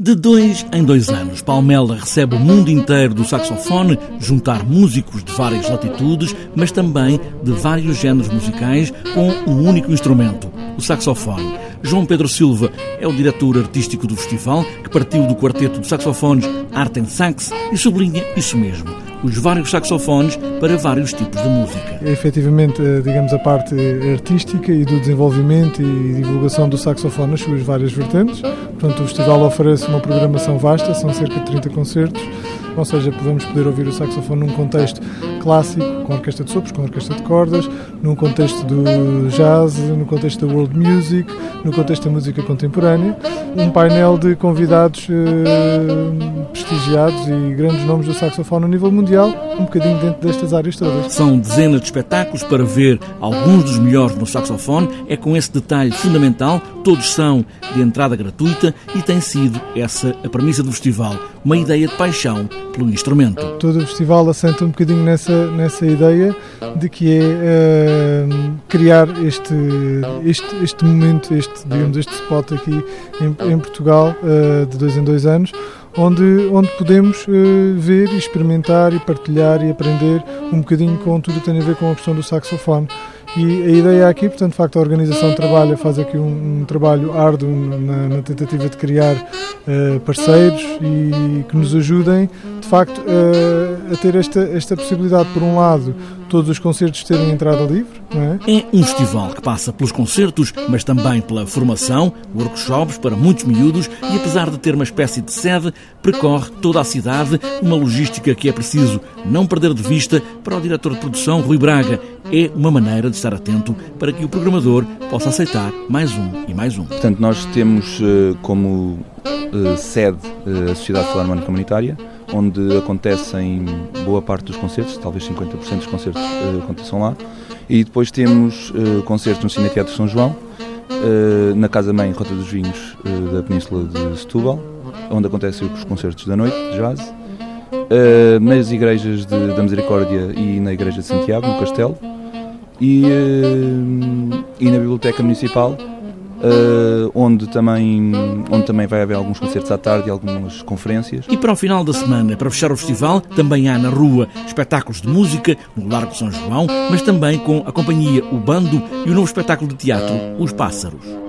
De dois em dois anos, Palmela recebe o mundo inteiro do saxofone, juntar músicos de várias latitudes, mas também de vários géneros musicais, com um único instrumento, o saxofone. João Pedro Silva é o diretor artístico do festival, que partiu do quarteto de saxofones Arte Sax e sublinha isso mesmo os vários saxofones para vários tipos de música. É efetivamente, eh, digamos, a parte artística e do desenvolvimento e divulgação do saxofone nas suas várias vertentes. Portanto, o festival oferece uma programação vasta, são cerca de 30 concertos, ou seja, vamos poder ouvir o saxofone num contexto clássico, com orquestra de sopros, com orquestra de cordas, num contexto do jazz, no contexto da world music, no contexto da música contemporânea. Um painel de convidados eh, prestigiados e grandes nomes do saxofone a nível mundial, um bocadinho dentro destas áreas todas. São dezenas de espetáculos para ver alguns dos melhores no saxofone, é com esse detalhe fundamental, todos são de entrada gratuita e tem sido essa a premissa do festival, uma ideia de paixão pelo instrumento. Todo o festival assenta um bocadinho nessa, nessa ideia de que é uh, criar este, este, este momento, este, digamos, este spot aqui em, em Portugal, uh, de dois em dois anos, onde, onde podemos uh, ver, experimentar e partilhar e aprender um bocadinho com tudo que tem a ver com a questão do saxofone. E a ideia aqui, portanto, de facto, a organização trabalha, faz aqui um, um trabalho árduo na, na, tentativa de criar uh, parceiros e que nos ajudem, de facto, uh, a ter esta, esta possibilidade, por um lado, todos os concertos terem entrada livre. É? é? um festival que passa pelos concertos, mas também pela formação, workshops para muitos miúdos e, apesar de ter uma espécie de sede, percorre toda a cidade, uma logística que é preciso não perder de vista para o diretor de produção, Rui Braga. É uma maneira de estar atento para que o programador possa aceitar mais um e mais um. Portanto, nós temos eh, como eh, sede eh, a Sociedade Filarmónica Comunitária, onde acontecem boa parte dos concertos, talvez 50% dos concertos uh, aconteçam lá. E depois temos uh, concertos no Cine Teatro São João, uh, na Casa Mãe Rota dos Vinhos da Península de Setúbal, onde acontecem os concertos da noite de jazz, nas igrejas de, da Misericórdia e na Igreja de Santiago, no Castelo, e, e na Biblioteca Municipal, Uh, onde, também, onde também vai haver alguns concertos à tarde e algumas conferências. E para o final da semana, para fechar o festival, também há na rua espetáculos de música no Largo São João, mas também com a companhia O Bando e o novo espetáculo de teatro Os Pássaros.